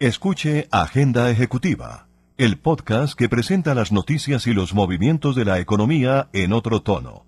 Escuche Agenda Ejecutiva, el podcast que presenta las noticias y los movimientos de la economía en otro tono.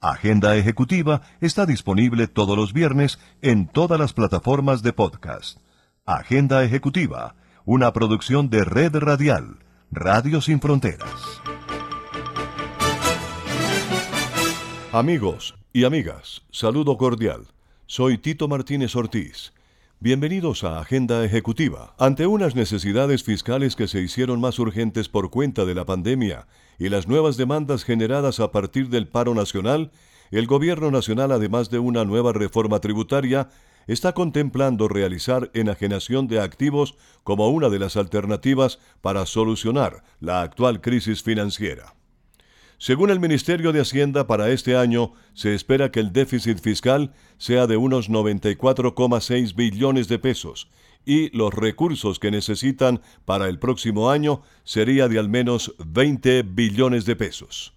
Agenda Ejecutiva está disponible todos los viernes en todas las plataformas de podcast. Agenda Ejecutiva, una producción de Red Radial, Radio Sin Fronteras. Amigos y amigas, saludo cordial. Soy Tito Martínez Ortiz. Bienvenidos a Agenda Ejecutiva. Ante unas necesidades fiscales que se hicieron más urgentes por cuenta de la pandemia y las nuevas demandas generadas a partir del paro nacional, el Gobierno Nacional, además de una nueva reforma tributaria, está contemplando realizar enajenación de activos como una de las alternativas para solucionar la actual crisis financiera. Según el Ministerio de Hacienda, para este año se espera que el déficit fiscal sea de unos 94,6 billones de pesos y los recursos que necesitan para el próximo año sería de al menos 20 billones de pesos.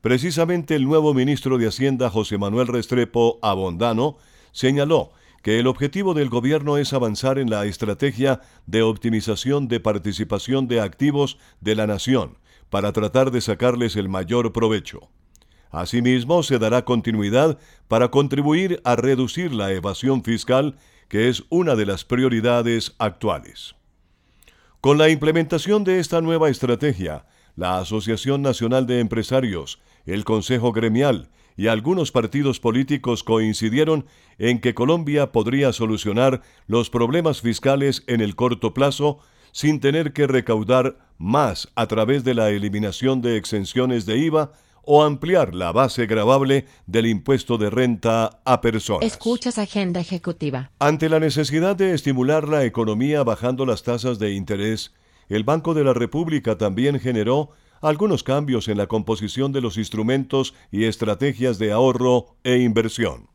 Precisamente el nuevo ministro de Hacienda, José Manuel Restrepo Abondano, señaló que el objetivo del gobierno es avanzar en la estrategia de optimización de participación de activos de la nación, para tratar de sacarles el mayor provecho. Asimismo, se dará continuidad para contribuir a reducir la evasión fiscal, que es una de las prioridades actuales. Con la implementación de esta nueva estrategia, la Asociación Nacional de Empresarios, el Consejo Gremial y algunos partidos políticos coincidieron en que Colombia podría solucionar los problemas fiscales en el corto plazo sin tener que recaudar más a través de la eliminación de exenciones de IVA o ampliar la base gravable del impuesto de renta a personas. Escuchas Agenda Ejecutiva. Ante la necesidad de estimular la economía bajando las tasas de interés, el Banco de la República también generó algunos cambios en la composición de los instrumentos y estrategias de ahorro e inversión.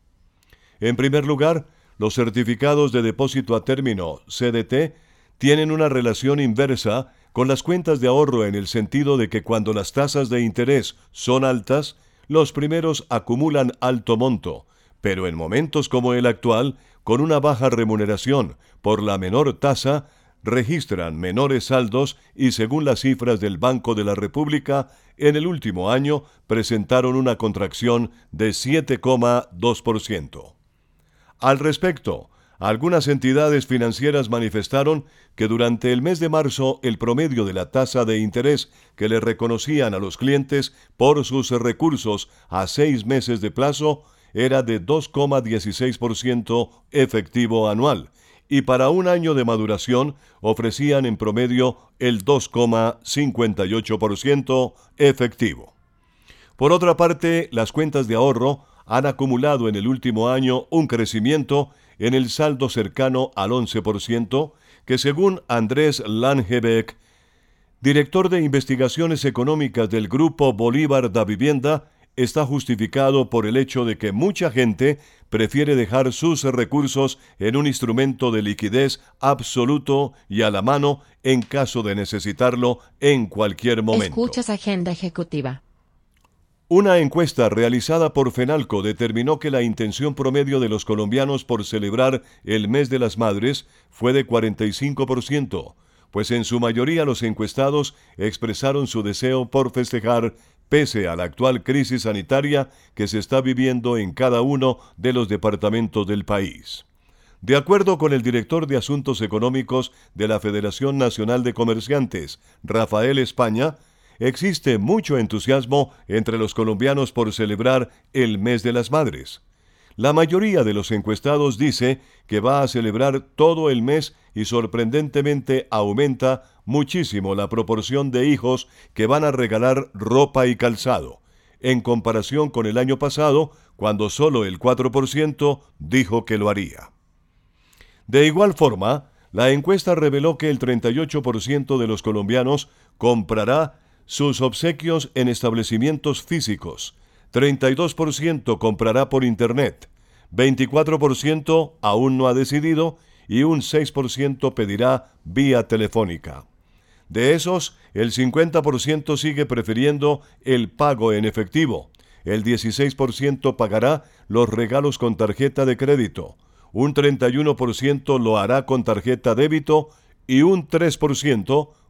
En primer lugar, los certificados de depósito a término CDT tienen una relación inversa con las cuentas de ahorro en el sentido de que cuando las tasas de interés son altas, los primeros acumulan alto monto, pero en momentos como el actual, con una baja remuneración por la menor tasa, registran menores saldos y según las cifras del Banco de la República, en el último año presentaron una contracción de 7,2%. Al respecto, algunas entidades financieras manifestaron que durante el mes de marzo el promedio de la tasa de interés que le reconocían a los clientes por sus recursos a seis meses de plazo era de 2,16% efectivo anual y para un año de maduración ofrecían en promedio el 2,58% efectivo. Por otra parte, las cuentas de ahorro han acumulado en el último año un crecimiento en el saldo cercano al 11%, que según Andrés Langebeck, director de investigaciones económicas del Grupo Bolívar da Vivienda, está justificado por el hecho de que mucha gente prefiere dejar sus recursos en un instrumento de liquidez absoluto y a la mano en caso de necesitarlo en cualquier momento. Escuchas Agenda Ejecutiva. Una encuesta realizada por Fenalco determinó que la intención promedio de los colombianos por celebrar el mes de las madres fue de 45%, pues en su mayoría los encuestados expresaron su deseo por festejar pese a la actual crisis sanitaria que se está viviendo en cada uno de los departamentos del país. De acuerdo con el director de Asuntos Económicos de la Federación Nacional de Comerciantes, Rafael España, existe mucho entusiasmo entre los colombianos por celebrar el mes de las madres. La mayoría de los encuestados dice que va a celebrar todo el mes y sorprendentemente aumenta muchísimo la proporción de hijos que van a regalar ropa y calzado, en comparación con el año pasado, cuando solo el 4% dijo que lo haría. De igual forma, la encuesta reveló que el 38% de los colombianos comprará sus obsequios en establecimientos físicos, 32% comprará por Internet, 24% aún no ha decidido y un 6% pedirá vía telefónica. De esos, el 50% sigue prefiriendo el pago en efectivo, el 16% pagará los regalos con tarjeta de crédito, un 31% lo hará con tarjeta débito y un 3%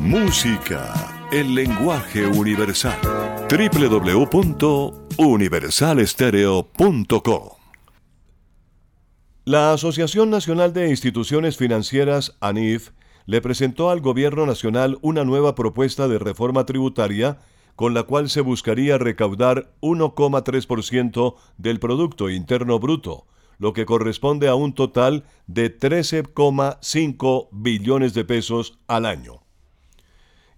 Música, el lenguaje universal. www.universalestereo.co La Asociación Nacional de Instituciones Financieras, ANIF, le presentó al Gobierno Nacional una nueva propuesta de reforma tributaria con la cual se buscaría recaudar 1,3% del Producto Interno Bruto, lo que corresponde a un total de 13,5 billones de pesos al año.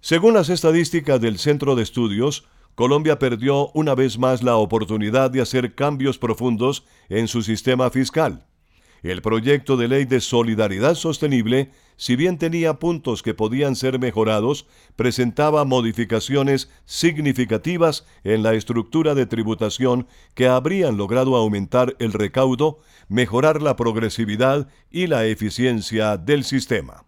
Según las estadísticas del Centro de Estudios, Colombia perdió una vez más la oportunidad de hacer cambios profundos en su sistema fiscal. El proyecto de ley de solidaridad sostenible, si bien tenía puntos que podían ser mejorados, presentaba modificaciones significativas en la estructura de tributación que habrían logrado aumentar el recaudo, mejorar la progresividad y la eficiencia del sistema.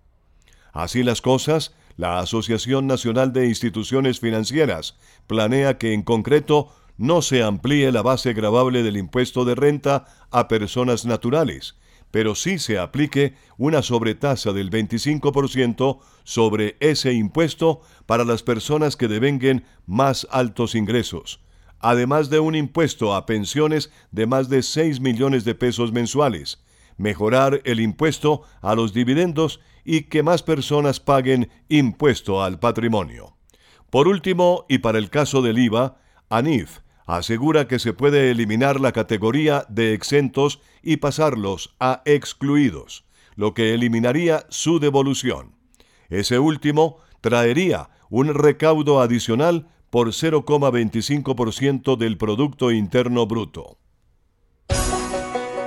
Así las cosas, la Asociación Nacional de Instituciones Financieras planea que en concreto no se amplíe la base gravable del impuesto de renta a personas naturales, pero sí se aplique una sobretasa del 25% sobre ese impuesto para las personas que devenguen más altos ingresos, además de un impuesto a pensiones de más de 6 millones de pesos mensuales, mejorar el impuesto a los dividendos y que más personas paguen impuesto al patrimonio. Por último, y para el caso del IVA, ANIF asegura que se puede eliminar la categoría de exentos y pasarlos a excluidos, lo que eliminaría su devolución. Ese último traería un recaudo adicional por 0,25% del Producto Interno Bruto.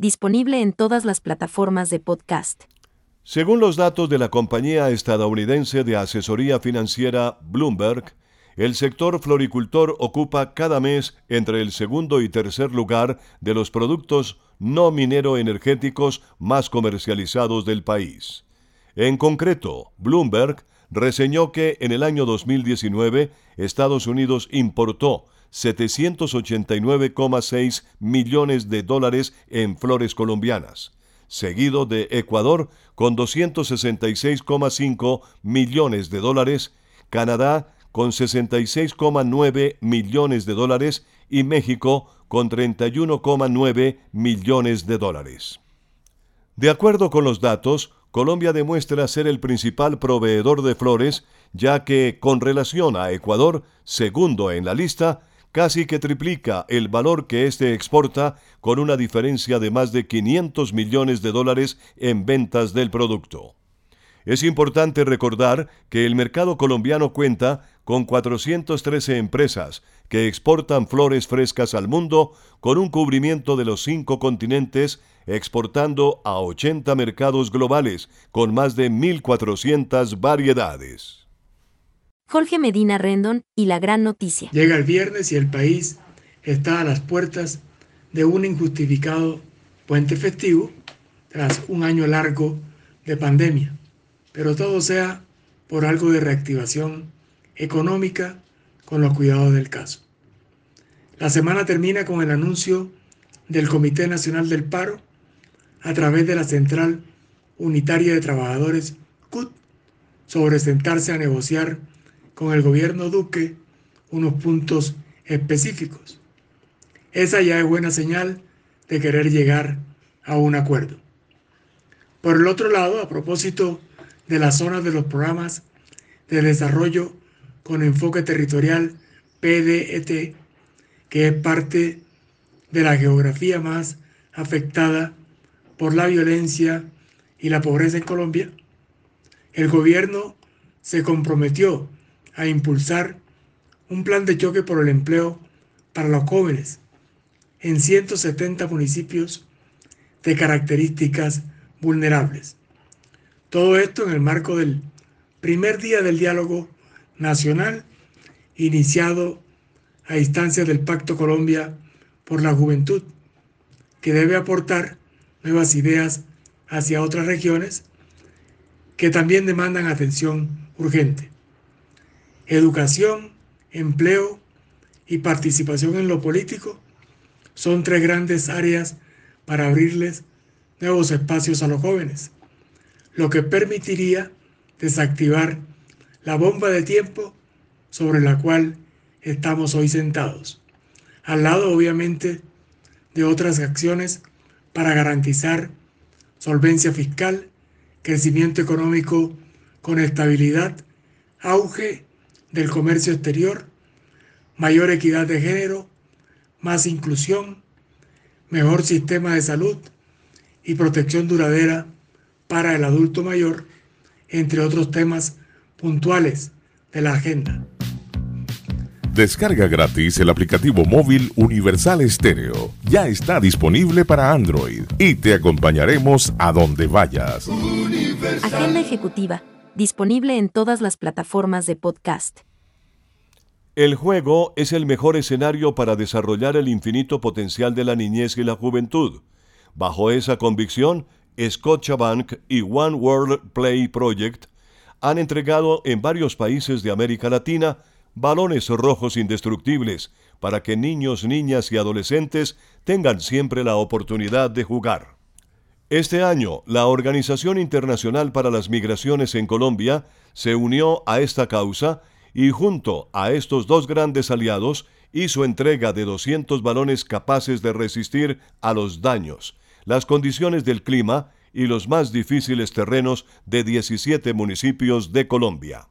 disponible en todas las plataformas de podcast. Según los datos de la compañía estadounidense de asesoría financiera Bloomberg, el sector floricultor ocupa cada mes entre el segundo y tercer lugar de los productos no minero energéticos más comercializados del país. En concreto, Bloomberg reseñó que en el año 2019 Estados Unidos importó 789,6 millones de dólares en flores colombianas, seguido de Ecuador con 266,5 millones de dólares, Canadá con 66,9 millones de dólares y México con 31,9 millones de dólares. De acuerdo con los datos, Colombia demuestra ser el principal proveedor de flores, ya que con relación a Ecuador, segundo en la lista, casi que triplica el valor que éste exporta con una diferencia de más de 500 millones de dólares en ventas del producto. Es importante recordar que el mercado colombiano cuenta con 413 empresas que exportan flores frescas al mundo con un cubrimiento de los cinco continentes, exportando a 80 mercados globales con más de 1.400 variedades. Jorge Medina Rendon y la gran noticia. Llega el viernes y el país está a las puertas de un injustificado puente festivo tras un año largo de pandemia pero todo sea por algo de reactivación económica con los cuidados del caso. La semana termina con el anuncio del Comité Nacional del Paro a través de la Central Unitaria de Trabajadores CUT sobre sentarse a negociar con el gobierno Duque unos puntos específicos. Esa ya es buena señal de querer llegar a un acuerdo. Por el otro lado, a propósito de las zonas de los programas de desarrollo con enfoque territorial PDET, que es parte de la geografía más afectada por la violencia y la pobreza en Colombia, el gobierno se comprometió a impulsar un plan de choque por el empleo para los jóvenes en 170 municipios de características vulnerables. Todo esto en el marco del primer día del diálogo nacional iniciado a instancias del Pacto Colombia por la Juventud, que debe aportar nuevas ideas hacia otras regiones que también demandan atención urgente. Educación, empleo y participación en lo político son tres grandes áreas para abrirles nuevos espacios a los jóvenes, lo que permitiría desactivar la bomba de tiempo sobre la cual estamos hoy sentados, al lado obviamente de otras acciones para garantizar solvencia fiscal, crecimiento económico con estabilidad, auge del comercio exterior, mayor equidad de género, más inclusión, mejor sistema de salud y protección duradera para el adulto mayor, entre otros temas puntuales de la agenda. Descarga gratis el aplicativo móvil Universal Estéreo. Ya está disponible para Android y te acompañaremos a donde vayas. Agenda ejecutiva, disponible en todas las plataformas de podcast. El juego es el mejor escenario para desarrollar el infinito potencial de la niñez y la juventud. Bajo esa convicción, Scotiabank y One World Play Project han entregado en varios países de América Latina balones rojos indestructibles para que niños, niñas y adolescentes tengan siempre la oportunidad de jugar. Este año, la Organización Internacional para las Migraciones en Colombia se unió a esta causa y junto a estos dos grandes aliados hizo entrega de 200 balones capaces de resistir a los daños, las condiciones del clima y los más difíciles terrenos de 17 municipios de Colombia.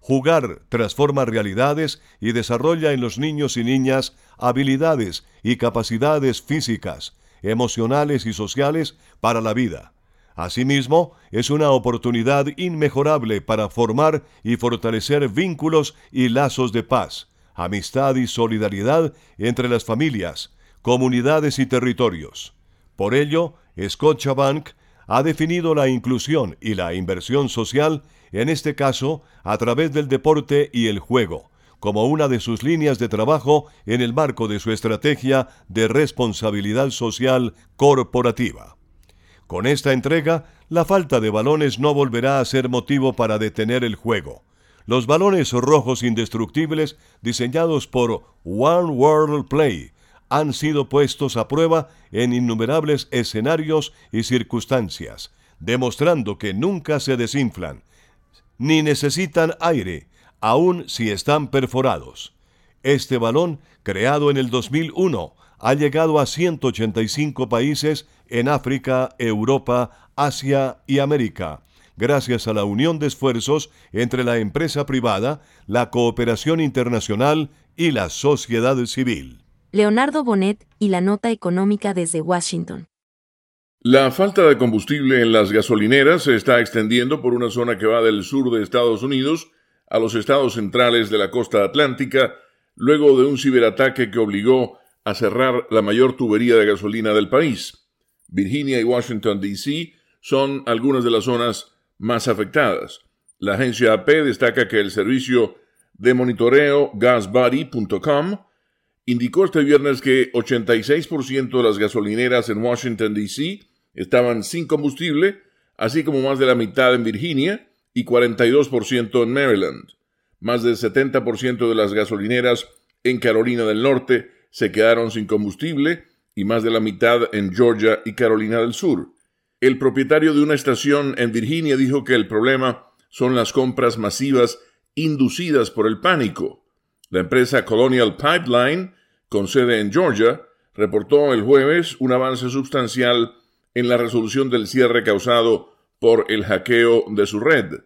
Jugar transforma realidades y desarrolla en los niños y niñas habilidades y capacidades físicas, emocionales y sociales para la vida. Asimismo, es una oportunidad inmejorable para formar y fortalecer vínculos y lazos de paz, amistad y solidaridad entre las familias, comunidades y territorios. Por ello, Scotiabank ha definido la inclusión y la inversión social, en este caso, a través del deporte y el juego, como una de sus líneas de trabajo en el marco de su estrategia de responsabilidad social corporativa. Con esta entrega, la falta de balones no volverá a ser motivo para detener el juego. Los balones rojos indestructibles, diseñados por One World Play, han sido puestos a prueba en innumerables escenarios y circunstancias, demostrando que nunca se desinflan, ni necesitan aire, aun si están perforados. Este balón, creado en el 2001, ha llegado a 185 países en África, Europa, Asia y América, gracias a la unión de esfuerzos entre la empresa privada, la cooperación internacional y la sociedad civil. Leonardo Bonet y la nota económica desde Washington. La falta de combustible en las gasolineras se está extendiendo por una zona que va del sur de Estados Unidos a los estados centrales de la costa atlántica, luego de un ciberataque que obligó a cerrar la mayor tubería de gasolina del país. Virginia y Washington, D.C. son algunas de las zonas más afectadas. La agencia AP destaca que el servicio de monitoreo gasbuddy.com indicó este viernes que 86% de las gasolineras en Washington, D.C. estaban sin combustible, así como más de la mitad en Virginia y 42% en Maryland. Más del 70% de las gasolineras en Carolina del Norte se quedaron sin combustible y más de la mitad en Georgia y Carolina del Sur. El propietario de una estación en Virginia dijo que el problema son las compras masivas inducidas por el pánico. La empresa Colonial Pipeline con sede en Georgia, reportó el jueves un avance sustancial en la resolución del cierre causado por el hackeo de su red.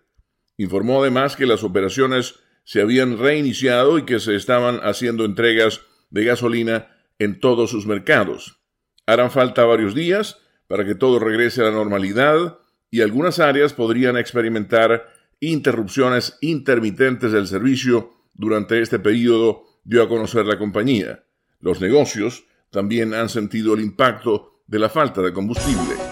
Informó además que las operaciones se habían reiniciado y que se estaban haciendo entregas de gasolina en todos sus mercados. Harán falta varios días para que todo regrese a la normalidad y algunas áreas podrían experimentar interrupciones intermitentes del servicio durante este periodo, dio a conocer la compañía. Los negocios también han sentido el impacto de la falta de combustible.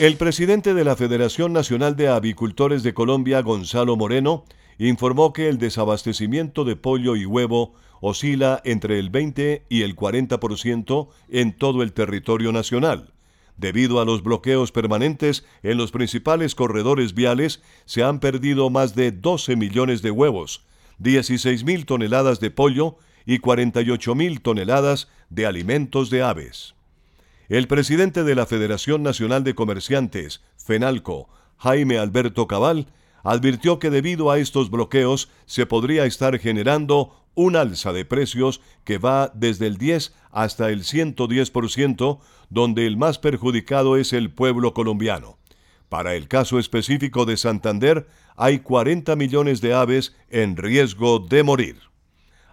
El presidente de la Federación Nacional de Avicultores de Colombia, Gonzalo Moreno, informó que el desabastecimiento de pollo y huevo oscila entre el 20 y el 40% en todo el territorio nacional. Debido a los bloqueos permanentes en los principales corredores viales, se han perdido más de 12 millones de huevos, 16 mil toneladas de pollo y 48 mil toneladas de alimentos de aves. El presidente de la Federación Nacional de Comerciantes, FENALCO, Jaime Alberto Cabal, advirtió que debido a estos bloqueos se podría estar generando un alza de precios que va desde el 10 hasta el 110%, donde el más perjudicado es el pueblo colombiano. Para el caso específico de Santander, hay 40 millones de aves en riesgo de morir.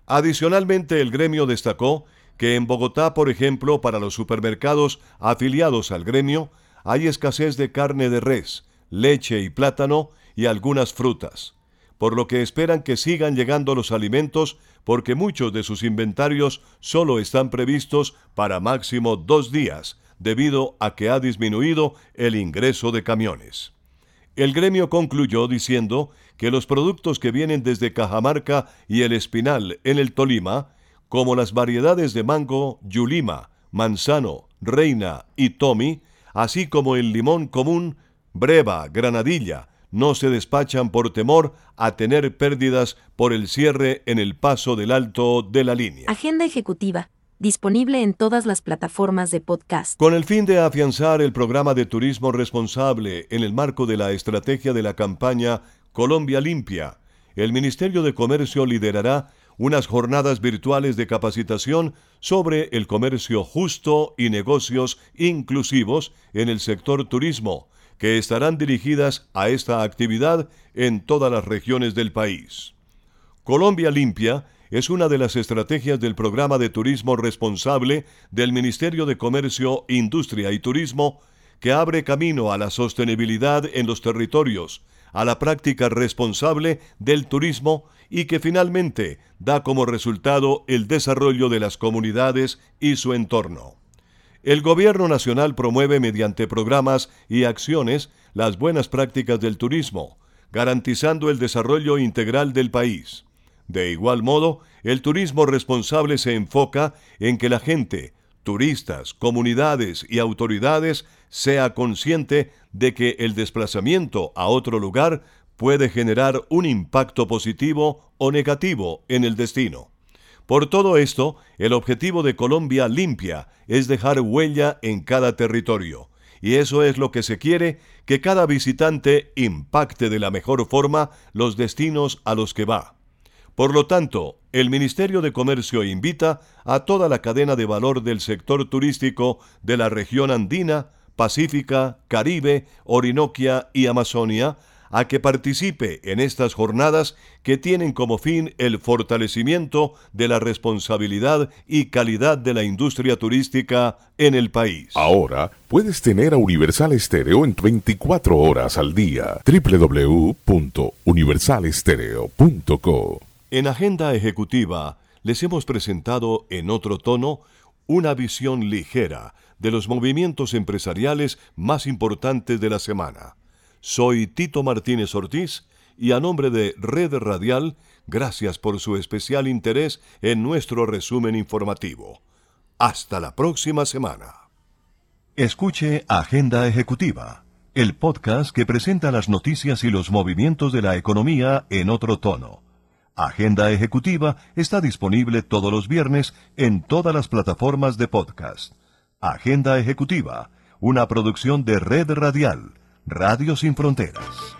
Adicionalmente, el gremio destacó que en Bogotá, por ejemplo, para los supermercados afiliados al gremio, hay escasez de carne de res, leche y plátano y algunas frutas, por lo que esperan que sigan llegando los alimentos porque muchos de sus inventarios solo están previstos para máximo dos días, debido a que ha disminuido el ingreso de camiones. El gremio concluyó diciendo que los productos que vienen desde Cajamarca y el Espinal en el Tolima como las variedades de mango, yulima, manzano, reina y tomi, así como el limón común, breva, granadilla, no se despachan por temor a tener pérdidas por el cierre en el paso del alto de la línea. Agenda ejecutiva, disponible en todas las plataformas de podcast. Con el fin de afianzar el programa de turismo responsable en el marco de la estrategia de la campaña Colombia Limpia, el Ministerio de Comercio liderará unas jornadas virtuales de capacitación sobre el comercio justo y negocios inclusivos en el sector turismo, que estarán dirigidas a esta actividad en todas las regiones del país. Colombia Limpia es una de las estrategias del programa de turismo responsable del Ministerio de Comercio, Industria y Turismo que abre camino a la sostenibilidad en los territorios, a la práctica responsable del turismo y que finalmente da como resultado el desarrollo de las comunidades y su entorno. El Gobierno Nacional promueve mediante programas y acciones las buenas prácticas del turismo, garantizando el desarrollo integral del país. De igual modo, el turismo responsable se enfoca en que la gente, turistas, comunidades y autoridades sea consciente de que el desplazamiento a otro lugar puede generar un impacto positivo o negativo en el destino. Por todo esto, el objetivo de Colombia limpia es dejar huella en cada territorio, y eso es lo que se quiere, que cada visitante impacte de la mejor forma los destinos a los que va. Por lo tanto, el Ministerio de Comercio invita a toda la cadena de valor del sector turístico de la región andina, pacífica, Caribe, Orinoquia y Amazonia a que participe en estas jornadas que tienen como fin el fortalecimiento de la responsabilidad y calidad de la industria turística en el país. Ahora puedes tener a Universal Estéreo en 24 horas al día. www.universalestereo.co En Agenda Ejecutiva les hemos presentado en otro tono una visión ligera de los movimientos empresariales más importantes de la semana. Soy Tito Martínez Ortiz y a nombre de Red Radial, gracias por su especial interés en nuestro resumen informativo. Hasta la próxima semana. Escuche Agenda Ejecutiva, el podcast que presenta las noticias y los movimientos de la economía en otro tono. Agenda Ejecutiva está disponible todos los viernes en todas las plataformas de podcast. Agenda Ejecutiva, una producción de Red Radial, Radio Sin Fronteras.